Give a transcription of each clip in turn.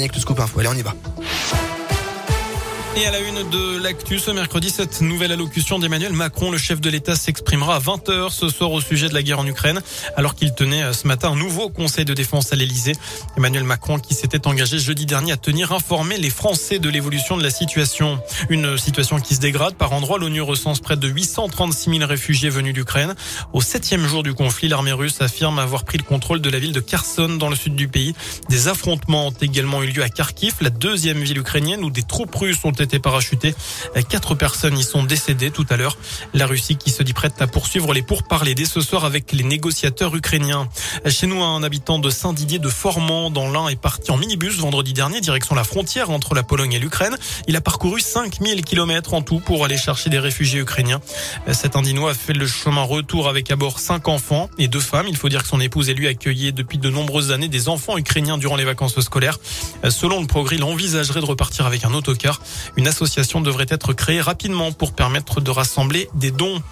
Avec le scoop info. Allez, on y va. Et à la une de l'actu ce mercredi, cette nouvelle allocution d'Emmanuel Macron, le chef de l'État s'exprimera à 20h ce soir au sujet de la guerre en Ukraine, alors qu'il tenait euh, ce matin un nouveau conseil de défense à l'Elysée. Emmanuel Macron qui s'était engagé jeudi dernier à tenir informer les Français de l'évolution de la situation. Une situation qui se dégrade par endroits. L'ONU recense près de 836 000 réfugiés venus d'Ukraine. Au septième jour du conflit, l'armée russe affirme avoir pris le contrôle de la ville de Kherson dans le sud du pays. Des affrontements ont également eu lieu à Kharkiv, la deuxième ville ukrainienne où des troupes russes ont été été parachuté. Quatre personnes y sont décédées tout à l'heure. La Russie qui se dit prête à poursuivre les pourparlers dès ce soir avec les négociateurs ukrainiens. Chez nous, un habitant de Saint-Didier de Formand dans l'Ain est parti en minibus vendredi dernier direction la frontière entre la Pologne et l'Ukraine. Il a parcouru 5000 km en tout pour aller chercher des réfugiés ukrainiens. Cet Indinois a fait le chemin retour avec à bord cinq enfants et deux femmes. Il faut dire que son épouse et lui accueillaient depuis de nombreuses années des enfants ukrainiens durant les vacances scolaires. Selon le progrès, il envisagerait de repartir avec un autocar. Une association devrait être créée rapidement pour permettre de rassembler des dons.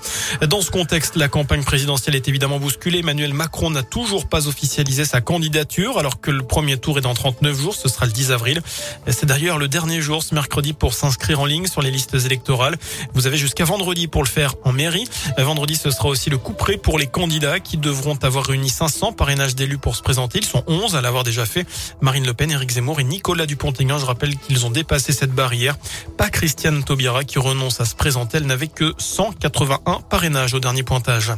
Dans ce contexte, la campagne présidentielle est évidemment bousculée. Emmanuel Macron n'a toujours pas officialisé sa candidature alors que le premier tour est dans 39 jours. Ce sera le 10 avril. C'est d'ailleurs le dernier jour ce mercredi pour s'inscrire en ligne sur les listes électorales. Vous avez jusqu'à vendredi pour le faire en mairie. Vendredi, ce sera aussi le coup près pour les candidats qui devront avoir réuni 500 parrainages d'élus pour se présenter. Ils sont 11 à l'avoir déjà fait. Marine Le Pen, Éric Zemmour et Nicolas Dupont-Aignan. Je rappelle qu'ils ont dépassé cette barrière. Pas Christiane Taubira qui renonce à se présenter. Elle n'avait que 181 parrainages au dernier pointage.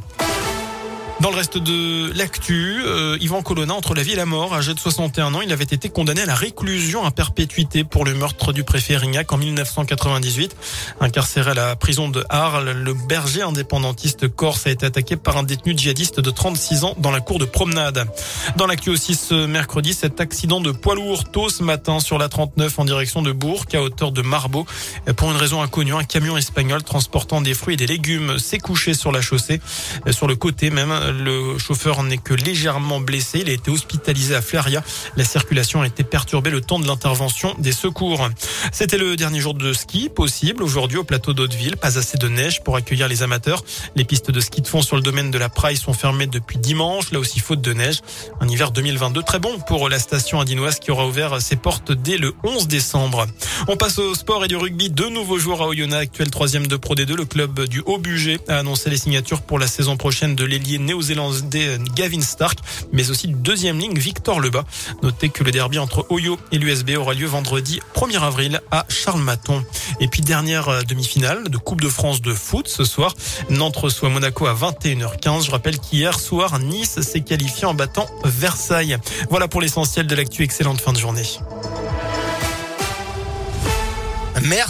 Dans le reste de l'actu, euh, Yvan Colonna entre la vie et la mort, âgé de 61 ans, il avait été condamné à la réclusion à perpétuité pour le meurtre du préfet Rignac en 1998. Incarcéré à la prison de Arles, le berger indépendantiste corse a été attaqué par un détenu djihadiste de 36 ans dans la cour de promenade. Dans l'actu aussi ce mercredi, cet accident de poids lourd tôt ce matin sur la 39 en direction de Bourg à hauteur de Marbeau. Pour une raison inconnue, un camion espagnol transportant des fruits et des légumes s'est couché sur la chaussée, sur le côté même le chauffeur n'est que légèrement blessé. Il a été hospitalisé à Flaria. La circulation a été perturbée le temps de l'intervention des secours. C'était le dernier jour de ski possible aujourd'hui au plateau d'Hauteville. Pas assez de neige pour accueillir les amateurs. Les pistes de ski de fond sur le domaine de la Praille sont fermées depuis dimanche. Là aussi faute de neige. Un hiver 2022 très bon pour la station indinoise qui aura ouvert ses portes dès le 11 décembre. On passe au sport et du rugby. Deux nouveaux joueurs à Oyonnax, actuel troisième de Pro D2. Le club du Haut-Budget a annoncé les signatures pour la saison prochaine de l'ailier néo néo-zélandais Gavin Stark, mais aussi deuxième ligne Victor Lebas. Notez que le derby entre Oyo et l'USB aura lieu vendredi 1er avril à Charles-Maton. Et puis dernière euh, demi-finale de Coupe de France de foot ce soir. Nantes reçoit Monaco à 21h15. Je rappelle qu'hier soir, Nice s'est qualifié en battant Versailles. Voilà pour l'essentiel de l'actu. Excellente fin de journée. Merci.